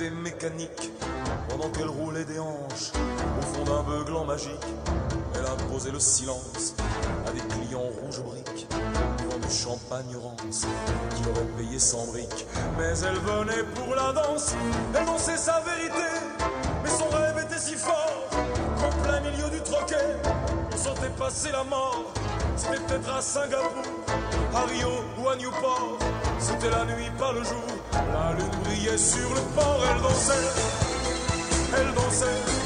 des mécaniques pendant qu'elle roulait des hanches au fond d'un beuglant magique. Elle posé le silence à des clients rouges briques devant du champagne rance qui aurait payé sans briques. Mais elle venait pour la danse, elle dansait sa vérité. Mais son rêve était si fort qu'en plein milieu du troquet, on sentait passer la mort. C'était peut-être à Singapour, à Rio ou à Newport. C'était la nuit, pas le jour. La lune brillait sur le port, elle dansait, elle dansait,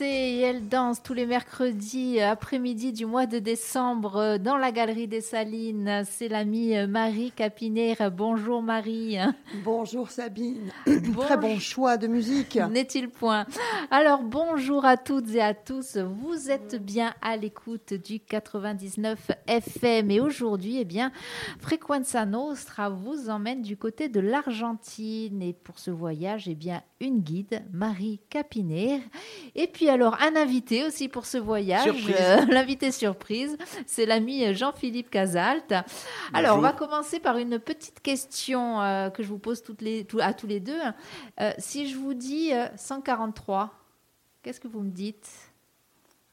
et elle danse tous les mercredis après-midi du mois de décembre euh, dans la galerie des Salines. C'est l'amie euh, Marie Capinet. Bonjour Marie. Bonjour Sabine. Bon- Très bon choix de musique. N'est-il point? Alors bonjour à toutes et à tous. Vous êtes bien à l'écoute du 99 FM et aujourd'hui, eh bien, Frequenza Nostra vous emmène du côté de l'Argentine et pour ce voyage, eh bien, une guide, Marie Capinet. Et puis alors un invité aussi pour ce voyage, Surprise. Euh, l'invité surprise, c'est l'ami Jean-Philippe Casalt. Alors on va commencer par une petite question euh, que je vous pose toutes les, tout- à tous les deux. Euh, si je vous dis euh, 143, qu'est-ce que vous me dites?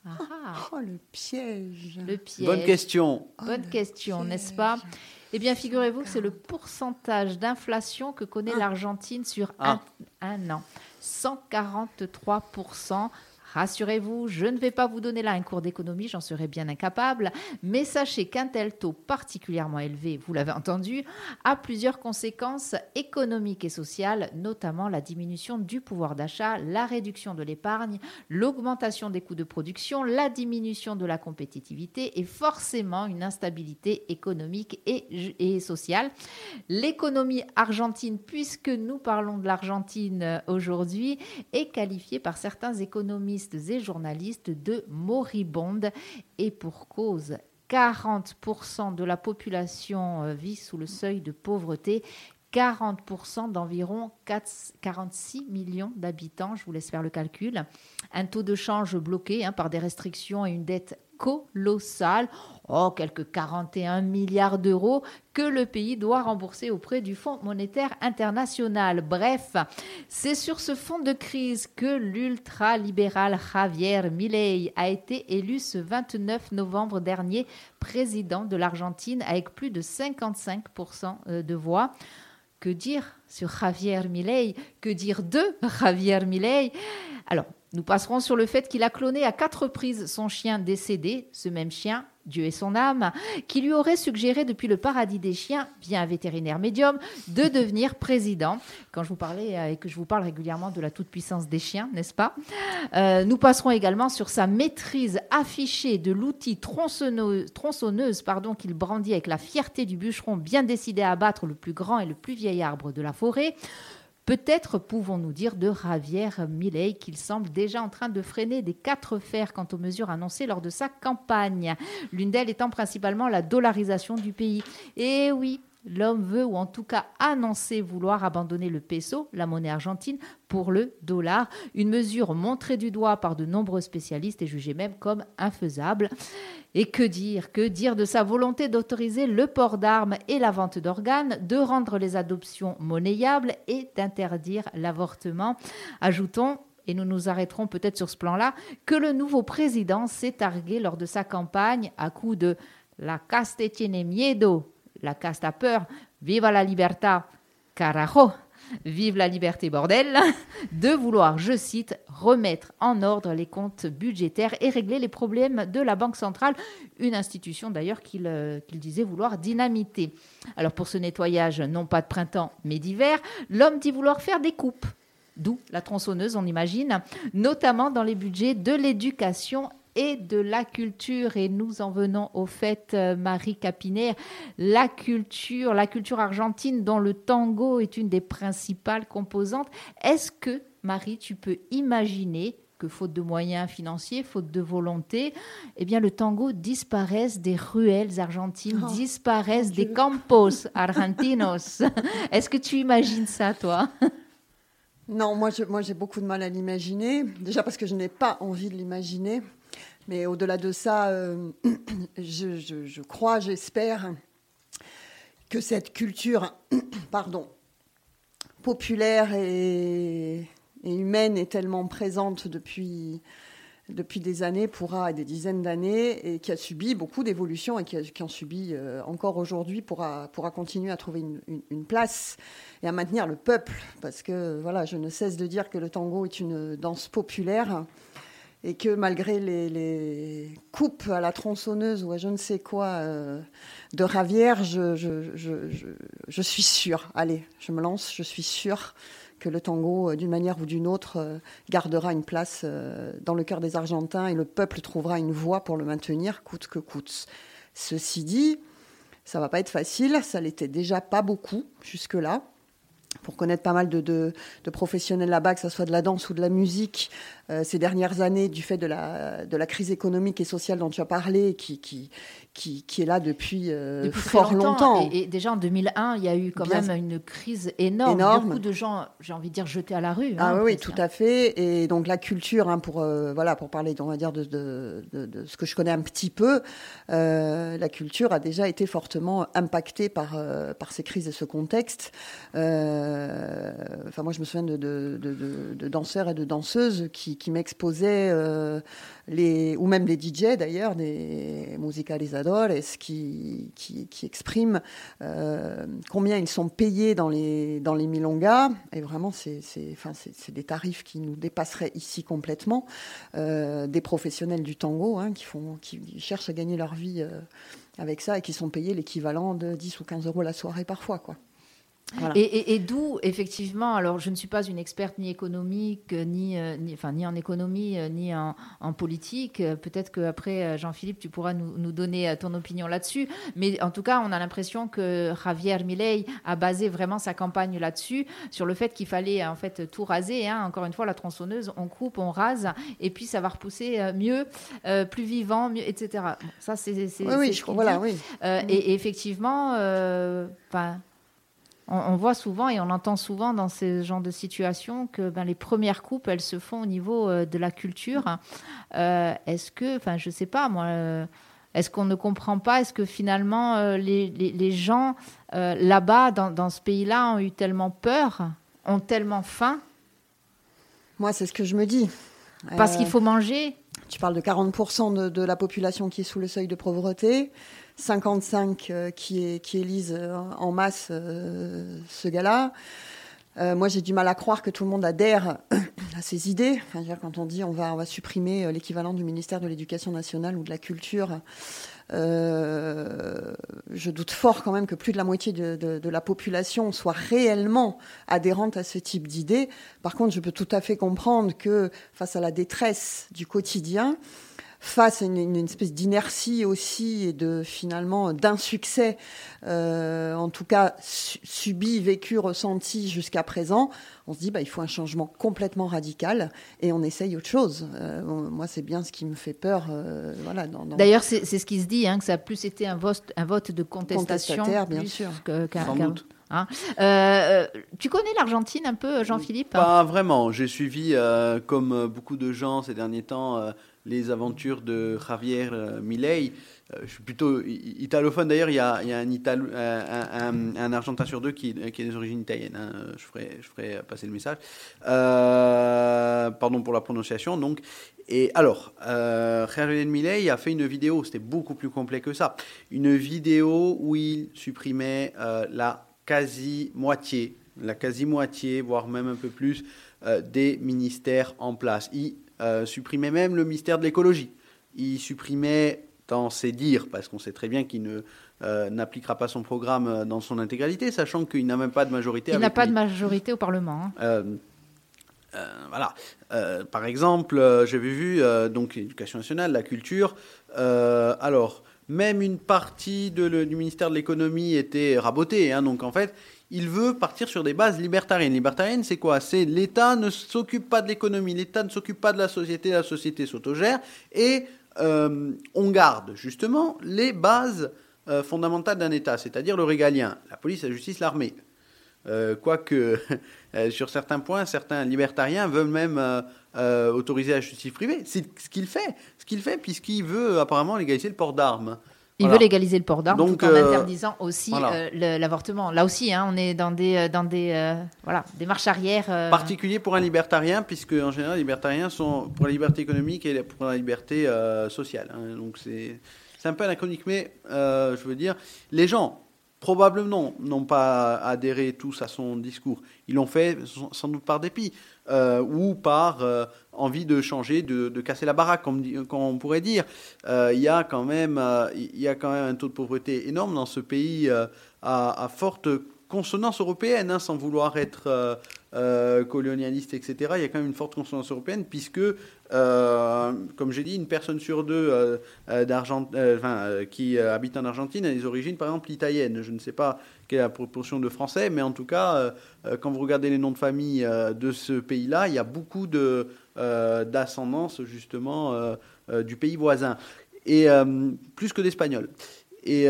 Ah, ah, Oh, le piège. le piège. Bonne question. Oh, Bonne question, n'est-ce pas? Eh bien, figurez-vous que c'est le pourcentage d'inflation que connaît Ah. l'Argentine sur Ah. un, un an. 143%. Rassurez-vous, je ne vais pas vous donner là un cours d'économie, j'en serais bien incapable, mais sachez qu'un tel taux particulièrement élevé, vous l'avez entendu, a plusieurs conséquences économiques et sociales, notamment la diminution du pouvoir d'achat, la réduction de l'épargne, l'augmentation des coûts de production, la diminution de la compétitivité et forcément une instabilité économique et, et sociale. L'économie argentine, puisque nous parlons de l'Argentine euh, aujourd'hui, est qualifiée par certains économistes et journalistes de moribonde et pour cause. 40% de la population euh, vit sous le seuil de pauvreté. 40% d'environ 4 46 millions d'habitants, je vous laisse faire le calcul. Un taux de change bloqué hein, par des restrictions et une dette colossale, oh, quelques 41 milliards d'euros que le pays doit rembourser auprès du Fonds monétaire international. Bref, c'est sur ce fond de crise que l'ultralibéral Javier Milei a été élu ce 29 novembre dernier président de l'Argentine avec plus de 55% de voix. Que dire sur Javier Milei? Que dire de Javier Milei? Alors, nous passerons sur le fait qu'il a cloné à quatre reprises son chien décédé, ce même chien, Dieu et son âme, qui lui aurait suggéré depuis le paradis des chiens, via un vétérinaire médium, de devenir président. Quand je vous parlais euh, et que je vous parle régulièrement de la toute-puissance des chiens, n'est-ce pas? Euh, Nous passerons également sur sa maîtrise affichée de l'outil tronçonneuse, tronçonneuse pardon, qu'il brandit avec la fierté du bûcheron bien décidé à abattre le plus grand et le plus vieil arbre de la forêt. Peut-être pouvons-nous dire de Javier Milei qu'il semble déjà en train de freiner des quatre fers quant aux mesures annoncées lors de sa campagne, l'une d'elles étant principalement la dollarisation du pays. Et oui, l'homme veut, ou en tout cas annoncer vouloir abandonner le peso, la monnaie argentine, pour le dollar, une mesure montrée du doigt par de nombreux spécialistes et jugée même comme infaisable. Et que dire Que dire de sa volonté d'autoriser le port d'armes et la vente d'organes, de rendre les adoptions monnayables et d'interdire l'avortement? Ajoutons et nous nous arrêterons peut-être sur ce plan-là, que le nouveau président s'est targué lors de sa campagne à coup de La caste tiene miedo, la caste a peur, viva la libertad, carajo, vive la liberté bordel, de vouloir, je cite, remettre en ordre les comptes budgétaires et régler les problèmes de la Banque centrale, une institution d'ailleurs qu'il euh, qu'il disait vouloir dynamiter. Alors pour ce nettoyage, non pas de printemps, mais d'hiver, l'homme dit vouloir faire des coupes. D'où la tronçonneuse, on imagine, notamment dans les budgets de l'éducation et de la culture. Et nous en venons au fait, euh, Marie Capinet, la culture, la culture argentine dont le tango est une des principales composantes. Est-ce que, Marie, tu peux imaginer que faute de moyens financiers, faute de volonté, eh bien le tango disparaisse des ruelles argentines, Oh, disparaisse des campos argentinos? Est-ce que tu imagines ça, toi? Non, moi, je- moi j'ai beaucoup de mal à l'imaginer. Déjà parce que je n'ai pas envie de l'imaginer. Mais au-delà de ça, euh, je, crois, j'espère que cette culture, pardon, populaire et, humaine est tellement présente depuis, depuis des années, pourra, des dizaines d'années, et qui a subi beaucoup d'évolutions et qui, a- qui en subit euh, encore aujourd'hui, pourra, pourra continuer à trouver une- une place et à maintenir le peuple. Parce que voilà, je ne cesse de dire que le tango est une danse populaire et que malgré les, coupes à la tronçonneuse ou à je ne sais quoi euh, de Ravière, je, suis sûre, allez, je me lance, je suis sûre que le tango, euh, d'une manière ou d'une autre, euh, gardera une place dans le cœur des Argentins et le peuple trouvera une voie pour le maintenir, coûte que coûte. Ceci dit, ça va pas être facile, ça l'était déjà pas beaucoup jusque-là. Pour connaître pas mal de, de- professionnels là-bas, que ce soit de la danse ou de la musique, ces dernières années, du fait de la, de la crise économique et sociale dont tu as parlé, qui, qui, qui, qui est là depuis, euh, Depuis fort longtemps. Et, et déjà en 2001, il y a eu quand Bien- même une crise énorme. Énorme. Beaucoup de gens, j'ai envie de dire, jetés à la rue. Ah hein, oui, tout à fait. Et donc la culture, hein, pour euh, voilà, pour parler, on va dire de, de, de- de ce que je connais un petit peu, euh, la culture a déjà été fortement impactée par euh, par ces crises et ce contexte. Euh, Enfin, moi, je me souviens de, de, de- de- de danseurs et de danseuses qui, qui m'exposaient euh, les ou même des DJ d'ailleurs, des musicalizadores, qui qui, qui expriment euh, combien ils sont payés dans les, dans les milongas. Et vraiment, c'est enfin, des tarifs qui nous dépasseraient ici complètement. Euh, des professionnels du tango hein, qui, font, qui cherchent à gagner leur vie avec ça et qui sont payés l'équivalent de 10 ou 15 euros la soirée parfois. Quoi. Voilà. Et, et- et d'où, effectivement, alors je ne suis pas une experte ni économique, euh, ni, euh, ni, enfin, ni en économie, euh, ni en, en politique. Peut-être qu'après, Jean-Philippe, tu pourras nous, nous donner ton opinion là-dessus. Mais en tout cas, on a l'impression que Javier Milei a basé vraiment sa campagne là-dessus, sur le fait qu'il fallait en fait tout raser. hein. Encore une fois, la tronçonneuse, on coupe, on rase, et puis ça va repousser mieux, euh, plus vivant, mieux, etc. Ça, c'est oui, oui, je, qu'il voilà, oui. Et, et effectivement, ben, on, on voit souvent et on entend souvent dans ce genre de situation que ben, les premières coupes, elles se font au niveau euh, de la culture. Euh, est-ce que, enfin, je sais pas, moi. euh, est-ce qu'on ne comprend pas Est-ce que finalement les, les- les gens là-bas, dans, dans ce pays-là, ont eu tellement peur, ont tellement faim? Moi, c'est ce que je me dis. parce qu'il faut manger? Tu parles de 40% de, de la population qui est sous le seuil de pauvreté, 55 euh, qui, qui élisent euh, en masse euh, ce gars-là. Moi, j'ai du mal à croire que tout le monde adhère à ces idées. Quand on dit on va, supprimer l'équivalent du ministère de l'Éducation nationale ou de la Culture, je doute fort quand même que plus de la moitié de- de la population soit réellement adhérente à ce type d'idées. Par contre, je peux tout à fait comprendre que face à la détresse du quotidien, face à une, une espèce d'inertie aussi et de finalement d'insuccès, euh, en tout cas su- subi, vécu, ressenti jusqu'à présent, on se dit bah il faut un changement complètement radical et on essaye autre chose. Euh, moi c'est bien ce qui me fait peur, euh, voilà. Dans, dans- D'ailleurs, c'est c'est ce qui se dit, hein, que ça a plus été un vote, un vote de contestation. Contestataire, bien plus sûr. que- qu'un- Sans qu'un- doute. hein. Euh, tu connais l'Argentine un peu, Jean-Philippe? Pas vraiment. J'ai suivi, euh, comme beaucoup de gens ces derniers temps, euh, les aventures de Javier euh, Milei. Euh, je suis plutôt italophone. D'ailleurs, il y a, un, Argentin sur deux qui, qui est des origines italiennes. hein. Je, ferai, passer le message. Euh, pardon pour la prononciation. Donc, et alors, Javier Milei a fait une vidéo. C'était beaucoup plus complet que ça. Une vidéo où il supprimait la quasi-moitié, la quasi-moitié, voire même un peu plus, des ministères en place. Il euh, supprimait même le ministère de l'écologie. Il supprimait, dans ses dires, parce qu'on sait très bien qu'il ne euh, n'appliquera pas son programme euh, dans son intégralité, sachant qu'il n'a même pas de majorité. Il n'a pas lui. de majorité au Parlement. hein. Euh, voilà. Par exemple, j'avais vu donc l'éducation nationale, la culture. Alors, même une partie de le- du ministère de l'économie était rabotée. hein, donc, en fait, il veut partir sur des bases libertariennes. Libertarienne, c'est quoi? C'est l'État ne s'occupe pas de l'économie, l'État ne s'occupe pas de la société, la société s'autogère, et euh, on garde justement les bases euh, fondamentales d'un État, c'est-à-dire le régalien, la police, la justice, l'armée. quoique sur certains points, certains libertariens veulent même autoriser la justice privée. C'est ce qu'il fait, ce qu'il fait puisqu'il veut apparemment légaliser le port d'armes. Il veut légaliser le port d'armes tout en euh, interdisant aussi euh, l'avortement. Là aussi, hein, on est dans des, euh, dans des, voilà, des marches arrière. Particulier pour un libertarien, puisque en général, les libertariens sont pour la liberté économique et pour la liberté sociale. Hein. donc c'est un peu anachronique, mais je veux dire, les gens probablement n'ont pas adhéré tous à son discours. Ils l'ont fait sans doute par dépit. Euh, ou par euh, envie de changer, de, casser la baraque, comme, on pourrait dire. Euh, il y a quand même, y a quand même un taux de pauvreté énorme dans ce pays à, forte consonance européenne, hein, sans vouloir être colonialiste, etc. Il y a quand même une forte consonance européenne, puisque, comme j'ai dit, une personne sur deux qui habite en Argentine a des origines, par exemple, italiennes. Je ne sais pas quelle est la proportion de Français, mais en tout cas, euh, euh, quand vous regardez les noms de famille euh, de ce pays-là, il y a beaucoup de, d'ascendance justement du pays voisin, et plus que d'Espagnols. Et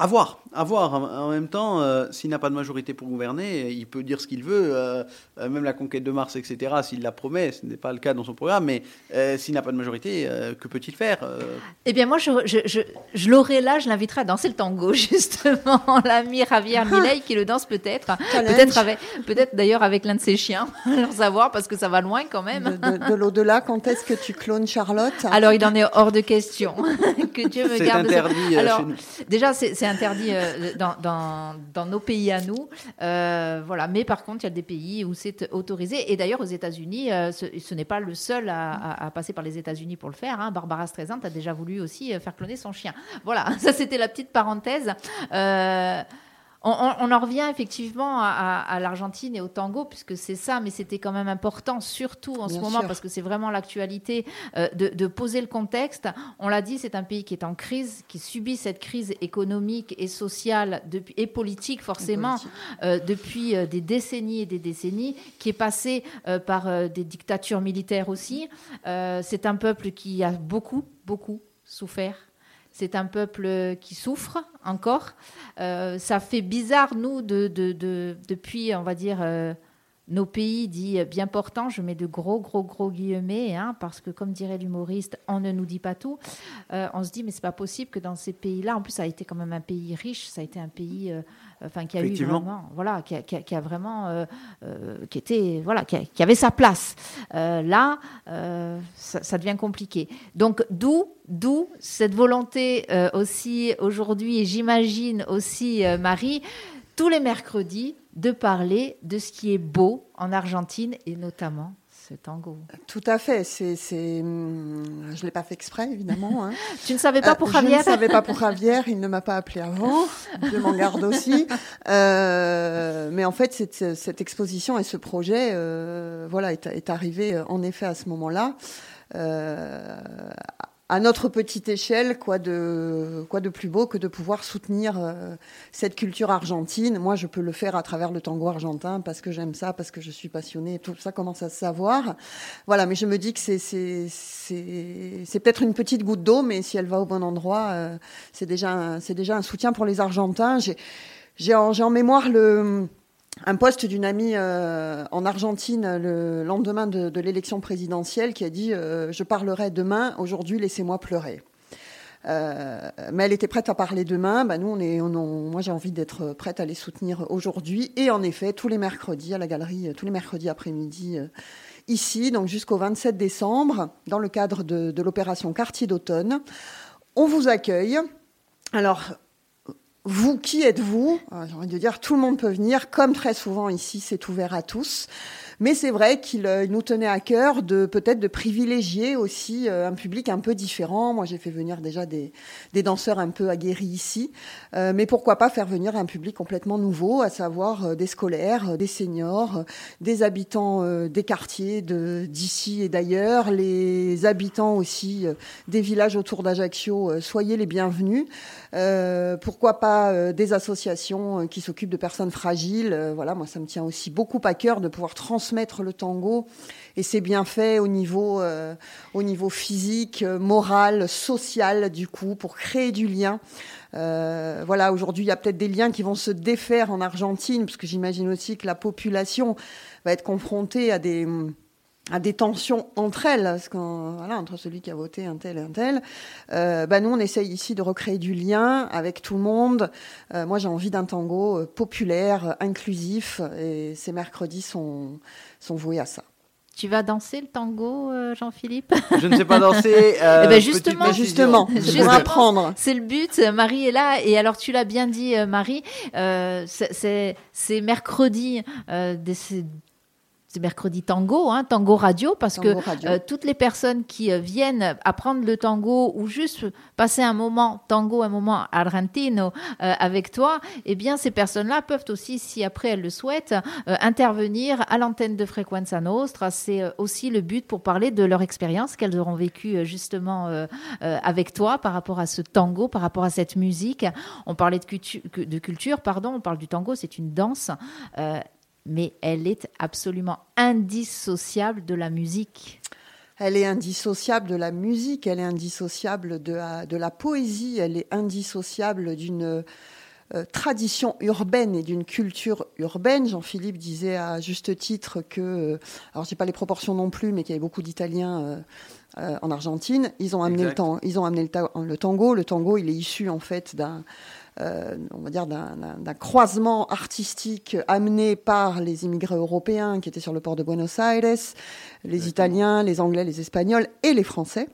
à voir, à voir. En même temps, euh, s'il n'a pas de majorité pour gouverner, il peut dire ce qu'il veut, euh, euh, même la conquête de Mars, etc., s'il la promet, ce n'est pas le cas dans son programme, mais s'il n'a pas de majorité, que peut-il faire Eh bien, moi, je, je, je, l'aurai là, je l'inviterai à danser le tango, justement, l'ami Javier Milei, qui le danse peut-être, peut-être avec, peut-être d'ailleurs avec l'un de ses chiens, leur savoir, parce que ça va loin quand même. De, l'au-delà, quand est-ce que tu clones Charlotte? Alors, il en est hors de question que Dieu me garde. C'est interdit Alors, chez nous. Déjà, c'est interdit euh, dans, dans, nos pays à nous. Euh, voilà. Mais par contre, il y a des pays où c'est autorisé. Et d'ailleurs, aux États-Unis, euh, ce, n'est pas le seul à, passer par les États-Unis pour le faire. Hein. Barbara Streisand a déjà voulu aussi faire cloner son chien. Voilà, ça c'était la petite parenthèse. On, en revient effectivement à, l'Argentine et au tango, puisque c'est ça, mais c'était quand même important, surtout en ce moment, parce que c'est vraiment l'actualité, euh, de, poser le contexte. On l'a dit, c'est un pays qui est en crise, qui subit cette crise économique et sociale depuis, et politique, forcément, euh, depuis euh, des décennies et des décennies, qui est passé par des dictatures militaires aussi. c'est un peuple qui a beaucoup, beaucoup souffert c'est un peuple qui souffre encore. Euh, ça fait bizarre, nous, de, depuis, on va dire, euh, nos pays dits bien portants, je mets de gros, gros, gros guillemets, hein, parce que comme dirait l'humoriste, on ne nous dit pas tout. Euh, on se dit, mais c'est pas possible que dans ces pays-là, en plus, ça a été quand même un pays riche, ça a été un pays, euh, enfin, qui a eu vraiment, voilà, qui a, vraiment, euh, qui était, voilà, qui, avait sa place. là, ça, ça, devient compliqué. Donc, d'où, d'où cette volonté aussi aujourd'hui, et j'imagine aussi, Marie, tous les mercredis de parler de ce qui est beau en Argentine et notamment ce tango. Tout à fait. C'est, hum, je ne l'ai pas fait exprès, évidemment. Hein. tu ne savais pas pour Javier Je ne savais pas pour Javier. Il ne m'a pas appelé avant. Je m'en garde aussi. Euh, mais en fait, cette, cette, exposition et ce projet, euh, voilà, est, est, arrivé euh, en effet à ce moment-là. Euh, à notre petite échelle, quoi de, quoi de plus beau que de pouvoir soutenir euh, cette culture argentine. Moi, je peux le faire à travers le tango argentin parce que j'aime ça, parce que je suis passionnée. Tout ça commence à se savoir. Voilà, mais je me dis que c'est, c'est, c'est, peut-être une petite goutte d'eau, mais si elle va au bon endroit, euh, c'est déjà, un, c'est déjà un soutien pour les Argentins. J'ai, j'ai en, j'ai en mémoire le un poste d'une amie euh, en Argentine le lendemain de, l'élection présidentielle qui a dit euh, Je parlerai demain, aujourd'hui laissez-moi pleurer. Euh, mais elle était prête à parler demain. Bah, nous, on est, moi, j'ai envie d'être prête à les soutenir aujourd'hui. Et en effet, tous les mercredis à la galerie, tous les mercredis après-midi, ici, donc jusqu'au 27 décembre, dans le cadre de, de l'opération Quartier d'automne, on vous accueille. Alors, vous, qui êtes-vous? Euh, J'ai envie de dire, tout le monde peut venir, comme très souvent ici, c'est ouvert à tous. Mais c'est vrai qu'il euh, nous tenait à cœur de peut-être de privilégier aussi euh, un public un peu différent. Moi, j'ai fait venir déjà des, danseurs un peu aguerris ici, euh, mais pourquoi pas faire venir un public complètement nouveau, à savoir des scolaires, des seniors, des habitants des quartiers d'ici et d'ailleurs, les habitants aussi des villages autour d'Ajaccio. soyez les bienvenus. pourquoi pas des associations qui s'occupent de personnes fragiles. voilà, moi, ça me tient aussi beaucoup à cœur de pouvoir transmettre transmettre le tango et c'est bien fait au niveau, au niveau physique, moral, social, du coup, pour créer du lien. voilà, aujourd'hui, il y a peut-être des liens qui vont se défaire en Argentine, parce que j'imagine aussi que la population va être confrontée à des à des tensions entre elles, parce voilà, entre celui qui a voté un tel et un tel. Euh, bah nous, on essaye ici de recréer du lien avec tout le monde. Euh, moi, j'ai envie d'un tango euh, populaire, inclusif, et ces mercredis sont, sont voués à ça. Tu vas danser le tango, Jean-Philippe? Je ne sais pas danser. Eh ben justement, justement, c'est pour apprendre. C'est le but. Marie est là, et alors tu l'as bien dit, Marie. c'est mercredi des mercredi tango, hein, tango radio, parce que euh, toutes les personnes qui euh, viennent apprendre le tango ou juste passer un moment tango, un moment argentino euh, avec toi, eh bien ces personnes-là peuvent aussi, si après elles le souhaitent, intervenir à l'antenne de Frequenza Nostra. C'est aussi le but pour parler de leur expérience qu'elles auront vécue justement avec toi par rapport à ce tango, par rapport à cette musique. On parlait de culture pardon, on parle du tango, c'est une danse mais elle est absolument indissociable de la musique. Elle est indissociable de la musique, elle est indissociable de la, de la poésie, elle est indissociable d'une euh, tradition urbaine et d'une culture urbaine. Jean-Philippe disait à juste titre que, euh, alors je pas les proportions non plus, mais qu'il y avait beaucoup d'Italiens euh, en Argentine. Ils ont amené, le, ils ont amené le, le, tango. Le tango, il est issu en fait d'un euh, on va dire, d'un croisement artistique amené par les immigrés européens qui étaient sur le port de Buenos Aires, les Italiens, les Anglais, les Espagnols et les Français.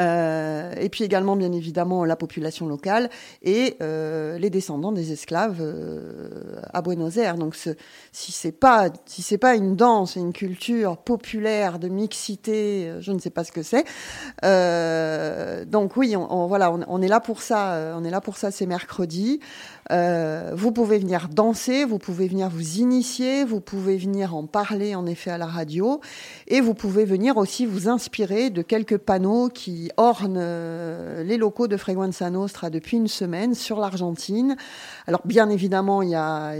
Euh, et puis également, bien évidemment, la population locale et euh, les descendants des esclaves euh, à Buenos Aires. Donc, si c'est pas si c'est pas une danse, une culture populaire de mixité, je ne sais pas ce que c'est. donc oui, on, voilà, on, est là pour ça. On est là pour ça. C'est mercredi. Vous pouvez venir danser, vous pouvez venir vous initier, vous pouvez venir en parler en effet à la radio, et vous pouvez venir aussi vous inspirer de quelques panneaux qui ornent euh, les locaux de Freguenza Nostra depuis une semaine sur l'Argentine. Alors bien évidemment, il y a,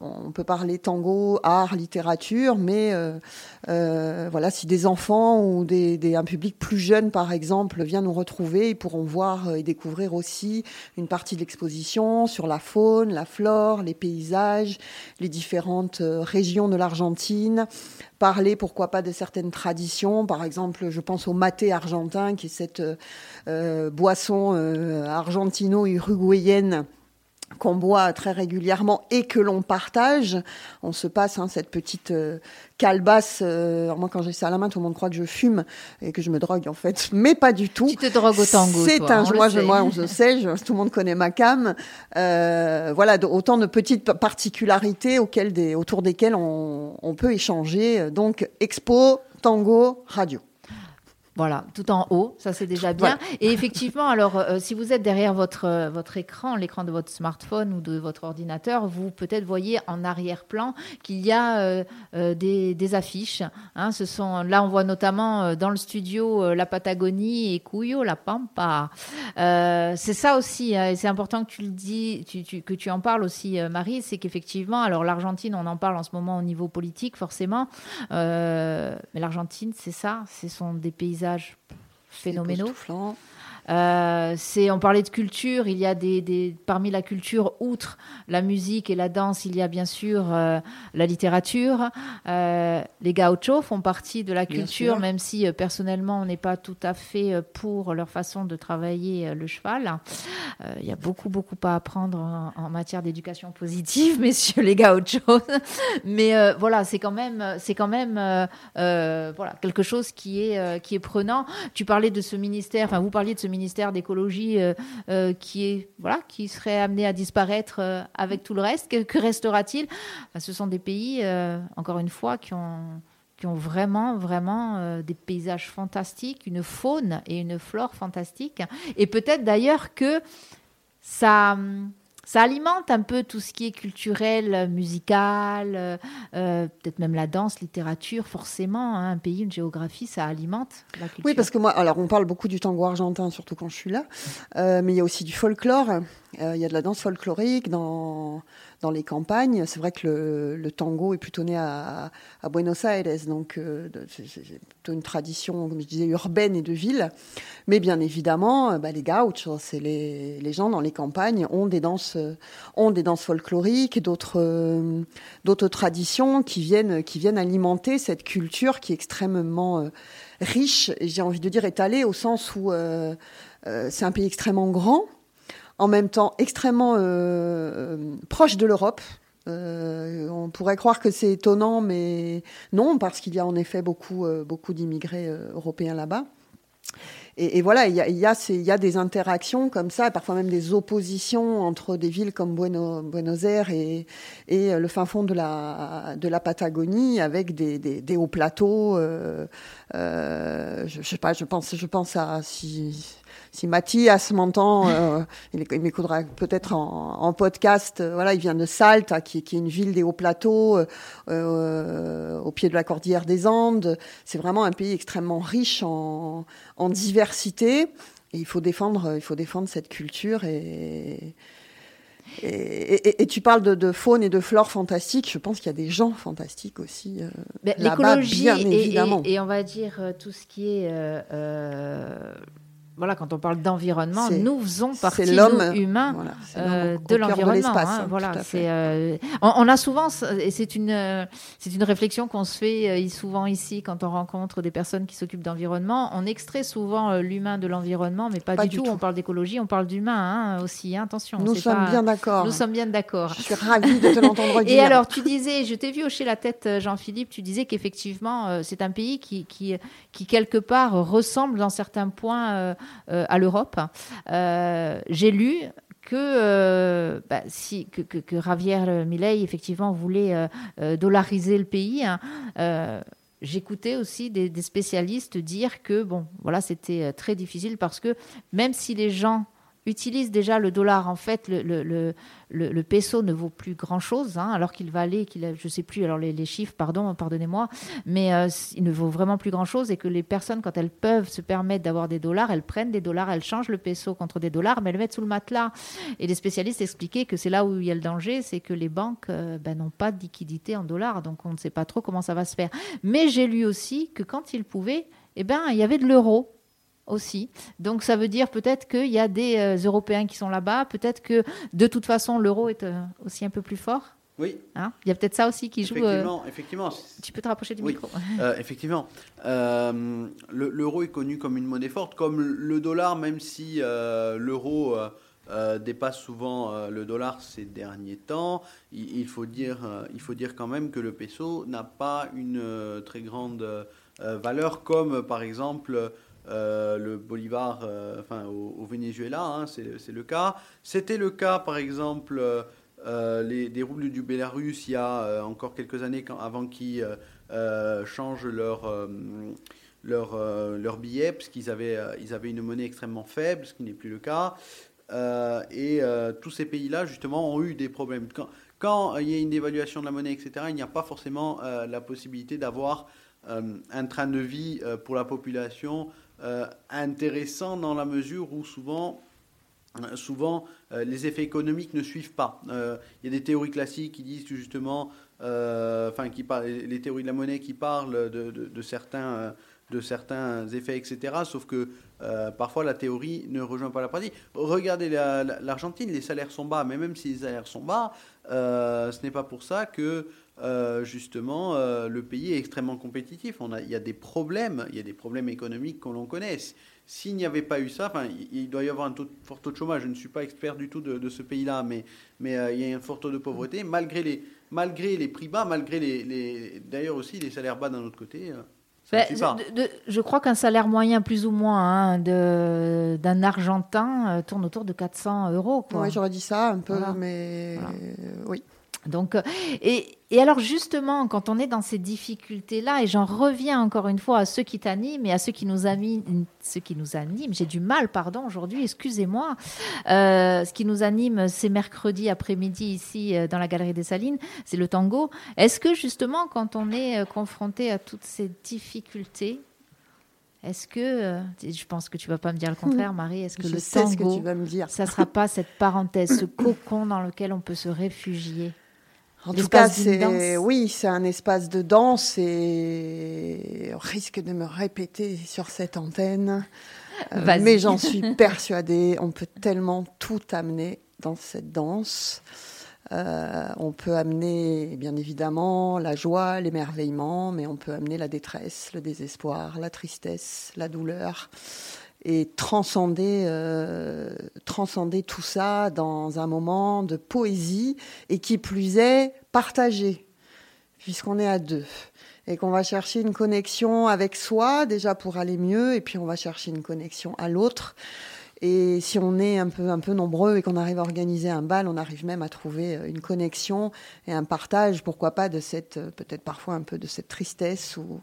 on, peut parler tango, art, littérature, mais euh, voilà, si des enfants ou un public plus jeune, par exemple, vient nous retrouver, ils pourront voir et découvrir aussi une partie de l'exposition sur la faune, la flore, les paysages, les différentes euh, régions de l'Argentine, parler pourquoi pas de certaines traditions, par exemple je pense au maté argentin qui est cette euh, euh, boisson argentino-uruguayenne qu'on boit très régulièrement et que l'on partage. On se passe hein, cette petite euh, calebasse. Euh, moi, quand j'ai ça à la main, tout le monde croit que je fume et que je me drogue en fait, mais pas du tout. Tu te drogues au tango. C'est un, moi, je, moi, on se sait, tout le monde connaît ma cam. Euh, voilà, autant de petites particularités auxquelles des, autour desquelles on, on peut échanger. Donc, expo, tango, radio. Voilà, tout en haut, ça c'est déjà bien. Et effectivement, alors euh, si vous êtes derrière votre, euh, votre écran, l'écran de votre smartphone ou de votre ordinateur, vous peut-être voyez en arrière-plan qu'il y a euh, des, des, affiches. Hein. ce sont, là, on voit notamment dans le studio la Patagonie et Cuyo, la Pampa. c'est ça aussi, hein, et c'est important que tu le dis, tu, que tu en parles aussi, Marie, c'est qu'effectivement, alors l'Argentine, on en parle en ce moment au niveau politique, forcément, mais l'Argentine, c'est ça, ce sont des paysages phénoménaux. Euh, c'est, on parlait de culture, il y a des, parmi la culture, outre la musique et la danse, il y a bien sûr euh, la littérature. Euh, les gauchos font partie de la culture, même si personnellement on n'est pas tout à fait pour leur façon de travailler le cheval. il y a beaucoup, beaucoup à apprendre en, matière d'éducation positive, messieurs les gauchos. Mais voilà, c'est quand même, c'est quand même voilà, quelque chose qui est, qui est prenant. Tu parlais de ce ministère, enfin vous parliez de ce ministère d'écologie euh, euh, qui est voilà qui serait amené à disparaître euh, avec tout le reste. Que, restera-t-il? Ce sont des pays, encore une fois, qui ont qui ont vraiment, vraiment des paysages fantastiques, une faune et une flore fantastiques. Et peut-être d'ailleurs que ça, ça alimente un peu tout ce qui est culturel, musical, euh, euh, peut-être même la danse, littérature, forcément. Hein, un pays, une géographie, ça alimente la culture. Oui, parce que moi, alors on parle beaucoup du tango argentin, surtout quand je suis là, euh, mais il y a aussi du folklore. il y a de la danse folklorique dans dans les campagnes. C'est vrai que le, tango est plutôt né à, Buenos Aires, donc euh, c'est plutôt une tradition, comme je disais, urbaine et de ville. Mais bien évidemment, bah, les gauchos, c'est les, gens dans les campagnes ont des danses, ont des danses folkloriques, d'autres traditions qui viennent qui viennent alimenter cette culture qui est extrêmement euh, riche et j'ai envie de dire étalée au sens où euh, c'est un pays extrêmement grand en même temps extrêmement euh, proche de l'Europe. Euh, on pourrait croire que c'est étonnant, mais non, parce qu'il y a en effet beaucoup, euh, beaucoup d'immigrés européens là-bas. Et, voilà, il y a, des interactions comme ça, parfois même des oppositions entre des villes comme Buenos Aires et, le fin fond de la, Patagonie, avec des, hauts plateaux. Euh, je, je, sais pas, je pense, je pense à si si Mathias m'entend, euh, il, m'écoutera peut-être en, podcast. Euh, voilà, il vient de Salta, qui, qui, est une ville des hauts plateaux, euh, au pied de la cordillère des Andes. C'est vraiment un pays extrêmement riche en, diversité. Et il faut défendre, il faut défendre cette culture et, et, tu parles de, faune et de flore fantastiques. Je pense qu'il y a des gens fantastiques aussi. Ben, l'écologie et, on va dire tout ce qui est voilà, quand on parle d'environnement, nous faisons partie, nous, humains, euh, de l'environnement. Hein, voilà, c'est. Euh, on, a souvent, et c'est une, c'est une réflexion qu'on se fait euh, souvent ici quand on rencontre des personnes qui s'occupent d'environnement. On extrait souvent l'humain de l'environnement, mais pas, du, tout. On parle d'écologie, on parle d'humain hein, aussi. Hein, attention. Nous sommes bien d'accord. Nous sommes bien d'accord. Je suis ravie de te l'entendre dire. Et alors, tu disais, je t'ai vu hocher la tête, Jean-Philippe. Tu disais qu'effectivement, c'est un pays qui, qui, qui quelque part ressemble dans certains points euh, à l'Europe. Euh, j'ai lu que, euh, bah, si, que, Javier Milei, effectivement, voulait dollariser le pays. Hein. J'écoutais aussi des, des, spécialistes dire que, bon, voilà, c'était très difficile parce que même si les gens utilisent déjà le dollar, en fait, le, le, le, peso ne vaut plus grand-chose, hein, alors qu'il valait, qu'il je ne sais plus, alors les, chiffres, pardon, pardonnez-moi, mais euh, il ne vaut vraiment plus grand-chose et que les personnes, quand elles peuvent se permettre d'avoir des dollars, elles prennent des dollars, elles changent le peso contre des dollars, mais elles le mettent sous le matelas. Et les spécialistes expliquaient que c'est là où il y a le danger, c'est que les banques euh, ben, n'ont pas de liquidité en dollars, donc on ne sait pas trop comment ça va se faire. Mais j'ai lu aussi que quand ils pouvaient, eh ben, il y avait de l'euro aussi. Donc ça veut dire peut-être qu'il y a des euh, Européens qui sont là-bas, peut-être que de toute façon l'euro est euh, aussi un peu plus fort. Oui. Hein? Il y a peut-être ça aussi qui joue. Euh, effectivement, Tu peux te rapprocher du micro. effectivement. l'euro est connu comme une monnaie forte, comme le dollar, même si l'euro dépasse souvent le dollar ces derniers temps. Il, faut dire, il faut dire quand même que le peso n'a pas une très grande valeur comme par exemple euh, le Bolivar euh, enfin, au, Venezuela, hein, c'est le cas. C'était le cas, par exemple, euh, des roubles du Bélarus il y a encore quelques années avant qu'ils changent leur, leur, leur billet, parce qu'ils avaient, avaient une monnaie extrêmement faible, ce qui n'est plus le cas. et tous ces pays-là, justement, ont eu des problèmes. Quand il y a une dévaluation de la monnaie, etc., il n'y a pas forcément la possibilité d'avoir un train de vie pour la population euh, intéressant dans la mesure où souvent euh, souvent euh, les effets économiques ne suivent pas. Il y a des théories classiques qui disent justement, enfin, qui parlent, les théories de la monnaie qui parlent de, certains, de certains effets, etc. Sauf que parfois la théorie ne rejoint pas la pratique. Regardez l'Argentine, les salaires sont bas, mais même si les salaires sont bas, ce n'est pas pour ça que euh, justement, euh, le pays est extrêmement compétitif. On a, il y a des problèmes, il y a des problèmes économiques que l'on connaît. S'il n'y avait pas eu ça, enfin, il doit y avoir un taux, fort taux de chômage. Je ne suis pas expert du tout de, ce pays-là, mais, mais euh, il y a un fort taux de pauvreté, malgré les, malgré les prix bas, malgré les, d'ailleurs aussi les salaires bas d'un autre côté. Ben, je crois qu'un salaire moyen, plus ou moins, hein, d'un Argentin tourne autour de 400 euros. Oui, j'aurais dit ça un peu, mais oui. Donc, euh, et, et, alors justement, quand on est dans ces difficultés-là, et j'en reviens encore une fois à ceux qui t'animent et à ceux qui nous animent, ceux qui nous animent, j'ai du mal, pardon, aujourd'hui, excusez-moi. Euh, ce qui nous anime, c'est mercredi après-midi ici euh, dans la Galerie des Salines, c'est le tango. Est-ce que justement, quand on est confronté à toutes ces difficultés, est-ce que, je pense que tu vas pas me dire le contraire, Marie, est-ce que je le tango, ce que tu vas me dire. ça sera pas cette parenthèse, ce cocon dans lequel on peut se réfugier? En tout cas, c'est oui, c'est un espace de danse et on risque de me répéter sur cette antenne. Euh, mais j'en suis persuadée, on peut tellement tout amener dans cette danse. Euh, on peut amener, bien évidemment, la joie, l'émerveillement, mais on peut amener la détresse, le désespoir, la tristesse, la douleur et transcender, euh, transcender tout ça dans un moment de poésie et qui plus est partagé, puisqu'on est à deux et qu'on va chercher une connexion avec soi déjà pour aller mieux et puis on va chercher une connexion à l'autre. Et si on est un peu, un peu nombreux et qu'on arrive à organiser un bal, on arrive même à trouver euh, une connexion et un partage, pourquoi pas, de cette, euh, peut-être parfois un peu de cette tristesse ou,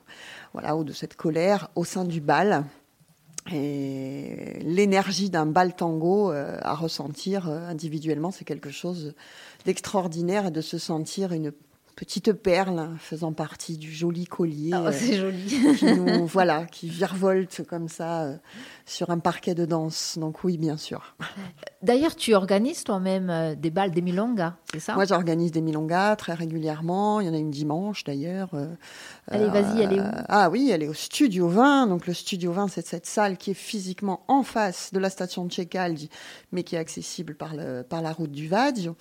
voilà, ou de cette colère au sein du bal. Et l'énergie d'un bal tango euh, à ressentir euh, individuellement, c'est quelque chose d'extraordinaire et de se sentir une petite perle faisant partie du joli collier. Oh, c'est joli. qui nous, voilà, qui virevolte comme ça sur un parquet de danse. Donc oui, bien sûr. D'ailleurs, tu organises toi-même euh, des balles, des milongas, c'est ça? Moi, j'organise des milongas très régulièrement. Il y en a une dimanche d'ailleurs. Euh, allez, vas-y, elle est où? euh, Ah oui, elle est au Studio 20. Donc le Studio 20, c'est cette salle qui est physiquement en face de la station de Tchécaldi, mais qui est accessible par, le, par la route du Vadio,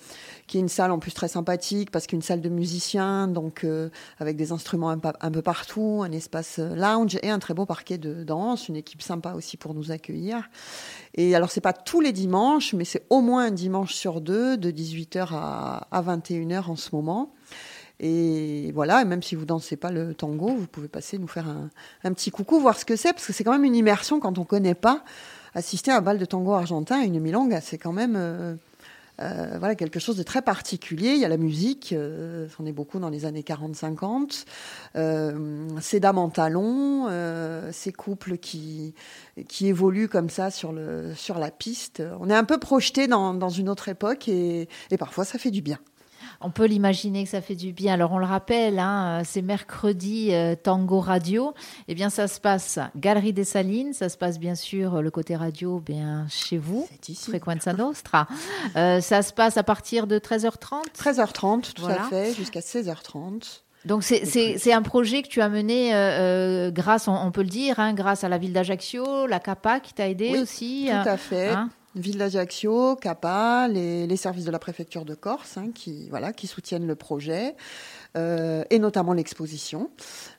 qui est une salle en plus très sympathique parce qu'une salle de donc avec des instruments un, peu partout, un espace lounge et un très beau parquet de danse, une équipe sympa aussi pour nous accueillir. Et alors, c'est pas tous les dimanches, mais c'est au moins un dimanche sur deux, de 18h à, 21h en ce moment. Et voilà, même si vous dansez pas le tango, vous pouvez passer nous faire un, petit coucou, voir ce que c'est, parce que c'est quand même une immersion quand on connaît pas. Assister à un bal de tango argentin, une milonga, c'est quand même euh, euh, voilà, quelque chose de très particulier. Il y a la musique, euh, c'en est beaucoup dans les années 40-50. Euh, ces dames en talons, ces couples qui, qui évoluent comme ça sur, le, sur la piste. On est un peu projeté dans, dans une autre époque et, et parfois ça fait du bien. On peut l'imaginer que ça fait du bien. Alors on le rappelle, hein, c'est mercredi euh, Tango Radio. Eh bien ça se passe Galerie des Salines, ça se passe bien sûr le côté radio bien chez vous, Frequenza Nostra. Euh, ça se passe à partir de 13h30 13h30, tout à fait, jusqu'à 16h30. Donc c'est un projet que tu as mené euh, grâce, on, peut le dire, hein, grâce à la ville d'Ajaccio, la CAPA qui t'a aidé aussi. Tout à fait. Hein Ville d'Ajaccio, CAPA, les, services de la préfecture de Corse hein, qui, voilà, qui soutiennent le projet. Euh, et notamment l'exposition.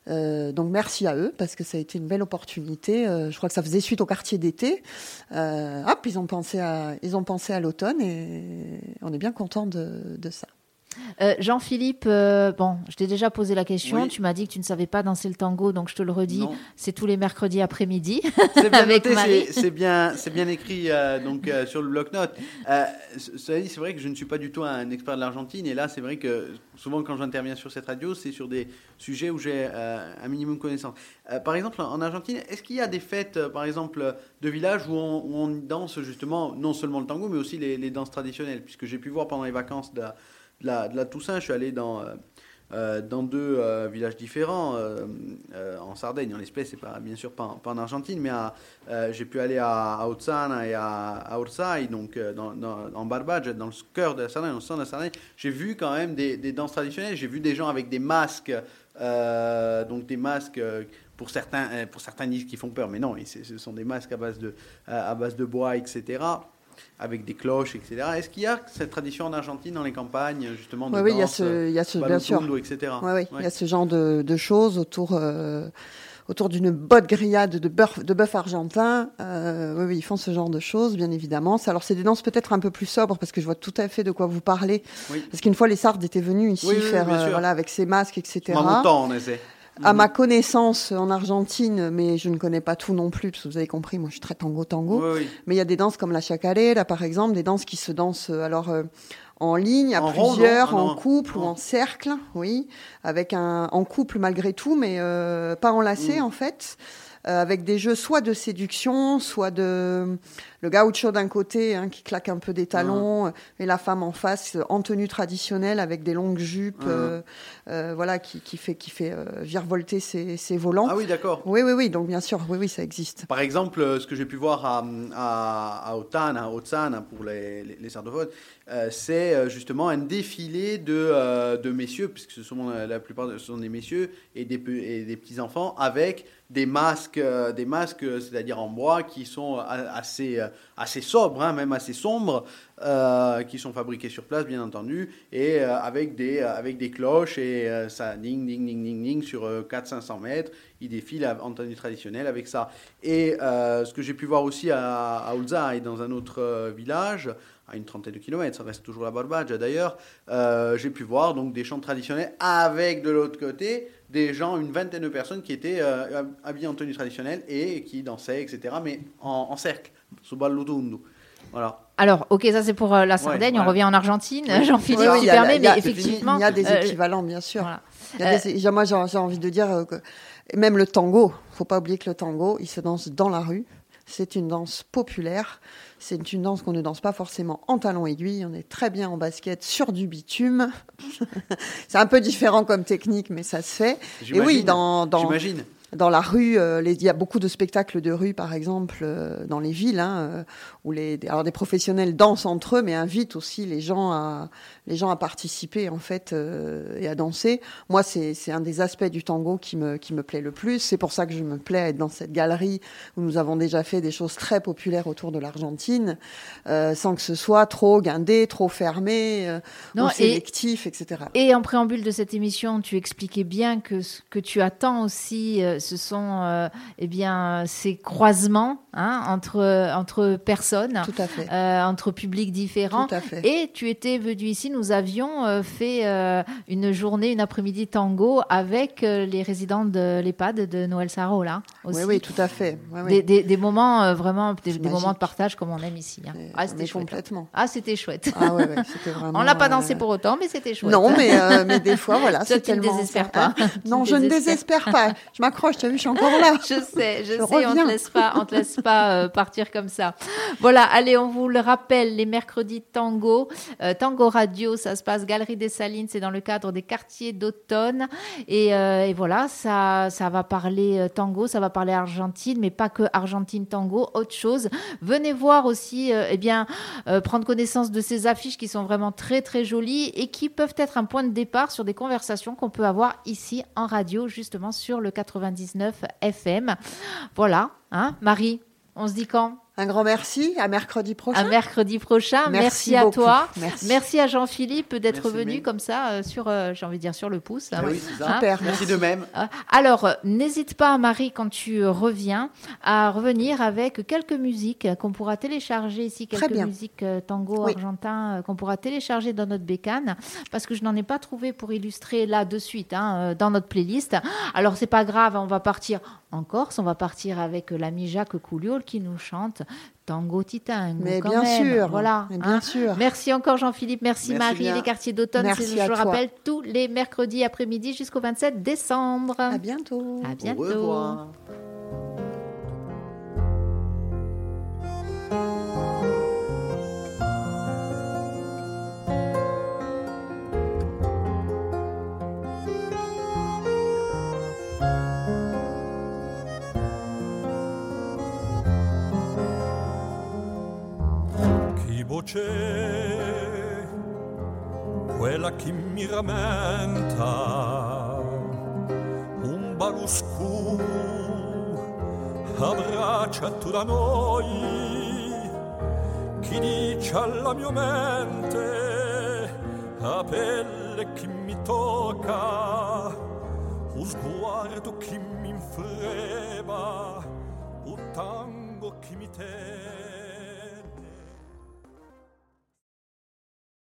Euh, donc merci à eux parce que ça a été une belle opportunité. Euh, je crois que ça faisait suite au quartier d'été. hop, ils ont pensé à, ils ont pensé à l'automne et on est bien content de, de ça. Euh, Jean-Philippe, euh, bon, je t'ai déjà posé la question. Tu m'as dit que tu ne savais pas danser le tango, donc je te le redis. C'est tous les mercredis après-midi. C'est bien c'est bien, c'est bien écrit euh, donc sur le bloc-notes. c'est vrai que je ne suis pas du tout un expert de l'Argentine, et là, c'est vrai que souvent quand j'interviens sur cette radio, c'est sur des sujets où j'ai un minimum de connaissances. par exemple, en Argentine, est-ce qu'il y a des fêtes, par exemple, de village où on, danse justement non seulement le tango, mais aussi les, les danses traditionnelles, puisque j'ai pu voir pendant les vacances de de la, Toussaint, je suis allé dans, euh, euh, dans deux euh, villages différents, en Sardaigne, en l'espèce, c'est pas, bien sûr pas, en Argentine, mais j'ai pu aller à, à et à, à Orsay, donc dans, en Barbage, dans le cœur de la Sardaigne, au centre de la Sardaigne. J'ai vu quand même des, danses traditionnelles, j'ai vu des gens avec des masques, donc des masques pour certains, pour certains disent qui font peur, mais non, ce sont des masques à base de, à base de bois, etc avec des cloches, etc. Est-ce qu'il y a cette tradition en Argentine, dans les campagnes, justement, de oui, oui, il y a ce, il y a ce bien sûr. etc. Oui, oui, il y a ce genre de, de choses autour, euh, autour d'une bonne grillade de bœuf, de bœuf argentin. Euh, oui, oui, ils font ce genre de choses, bien évidemment. Alors, c'est des danses peut-être un peu plus sobres, parce que je vois tout à fait de quoi vous parlez. Parce qu'une fois, les Sardes étaient venus ici faire, euh, voilà, avec ces masques, etc. En temps, on essaie. À ma connaissance, en Argentine, mais je ne connais pas tout non plus, parce que vous avez compris, moi je suis très tango-tango. Oui, oui. Mais il y a des danses comme la chacarera, par exemple, des danses qui se dansent euh, alors euh, en ligne, à En rond, plusieurs, non Ah en non. couple ou en cercle, oui, avec un en couple malgré tout, mais euh, pas enlacé Mm. en fait. euh, avec des jeux soit de séduction, soit de le gaucho d'un côté hein, qui claque un peu des talons euh, et la femme en face en tenue traditionnelle avec des longues jupes, euh, euh, voilà, qui, qui fait qui fait virevolter ses, ses volants. Ah oui, d'accord. Oui, oui, oui. Donc bien sûr, oui, oui, ça existe. Par exemple, ce que j'ai pu voir à, à, à Otana, Otsana, pour les, les, les sardophones, c'est justement un défilé de, de messieurs, puisque ce sont la plupart ce sont des messieurs et des, et des petits enfants, avec des masques, des masques, c'est-à-dire en bois, qui sont assez, assez sobres, hein, même assez sombres, euh, qui sont fabriqués sur place, bien entendu, et euh, avec, des, euh, avec des cloches, et ça ding, ding, ding, ding, ding, sur euh, 400-500 mètres. Ils défilent à- en tenue traditionnelle avec ça. Et ce que j'ai pu voir aussi à, à Ulza et dans un autre village, à une trentaine de kilomètres, ça reste toujours la Barbagia d'ailleurs, j'ai pu voir donc des chants traditionnels avec de l'autre côté des gens, une vingtaine de personnes qui étaient habillées en tenue traditionnelle et qui dansaient, etc., mais en cercle, Voilà. Alors, ok, ça c'est pour euh, la Sardaigne. On revient en Argentine. Oui. Jean-Philippe, tu il y a- permets, mais effectivement, il y a des euh, équivalents, bien sûr. voilà. Il y a des- j'ai- moi, j'ai envie de dire euh, que même le tango, faut pas oublier que le tango, il se danse dans la rue. C'est une danse populaire. C'est une danse qu'on ne danse pas forcément en talons aiguilles. On est très bien en basket sur du bitume. c'est un peu différent comme technique, mais ça se fait. Et oui, dans, dans, J'imagine. Dans la rue, euh, il y a beaucoup de spectacles de rue, par exemple, euh, dans les villes, hein, euh, où les, alors des professionnels dansent entre eux, mais invitent aussi les gens à, les gens à participer en fait euh, et à danser. Moi, c'est c'est un des aspects du tango qui me qui me plaît le plus. C'est pour ça que je me plais à être dans cette galerie où nous avons déjà fait des choses très populaires autour de l'Argentine, euh, sans que ce soit trop guindé, trop fermé, euh, Non, ou et- sélectif, etc. Et en préambule de cette émission, tu expliquais bien que ce que tu attends aussi, euh, ce sont euh, eh bien, ces croisements hein, entre, entre personnes, Tout à fait. euh, entre publics différents. Tout à fait. Et tu étais venu ici, nous avions euh, fait euh, une journée, une après-midi tango avec les résidents de l'EHPAD de Noël Sarro, là aussi. Oui, oui, tout à fait. Oui, oui. Des, des- des moments vraiment, des, moments de partage comme on aime ici. hein. Ah, c'était chouette. complètement. Ah, c'était chouette. Ah ouais, ouais, c'était vraiment. On l'a pas dansé pour autant, mais c'était chouette. Non, mais, mais des fois, voilà, Toi, tu ne désespères pas. Tu non, je ne désespère pas. Je m'accroche, tu as vu, je suis encore là. Je sais, je, Je sais, on te laisse pas, on te laisse pas euh, partir comme ça. Voilà, allez, on vous le rappelle, les mercredis tango, euh, tango radio, ça se passe Galerie des Salines, c'est dans le cadre des quartiers d'automne, et, euh, et voilà, ça, ça va parler tango, ça va parler Argentine, mais pas que Argentine tango, autre chose. Venez voir aussi, eh bien, prendre connaissance de ces affiches qui sont vraiment très très jolies et qui peuvent être un point de départ sur des conversations qu'on peut avoir ici en radio, justement sur le 99 FM. Voilà, hein, Marie, on se dit quand? Un grand merci. À mercredi À prochain. mercredi prochain. Merci, à beaucoup. toi. Merci. Merci à Jean-Philippe d'être venu comme ça euh, sur, euh, j'ai envie de dire sur le pouce. Ah oui, c'est ça. Hein Super. Merci de même. Euh, Alors, n'hésite pas, Marie, quand tu reviens, à revenir avec quelques musiques qu'on pourra télécharger ici, Très quelques bien. musiques euh, tango Oui. argentin euh, qu'on pourra télécharger dans notre bécane, parce que je n'en ai pas trouvé pour illustrer là de suite hein, euh, dans notre playlist. Alors, c'est pas grave, on va partir en Corse, on va partir avec l'ami Jacques Couliol qui nous chante Tango Titango. Mais quand bien même. sûr. Voilà. Mais bien hein. sûr. Merci encore Jean-Philippe, merci, Merci Marie, bien. les quartiers d'automne, Merci c'est, je le rappelle, tous les mercredis après-midi jusqu'au 27 décembre. À bientôt. À bientôt. Au revoir. Che un baluscu abbracciato da noi. Chi dice alla mia mente a pelle che mi tocca un sguardo che mi infreba un tango che mi teme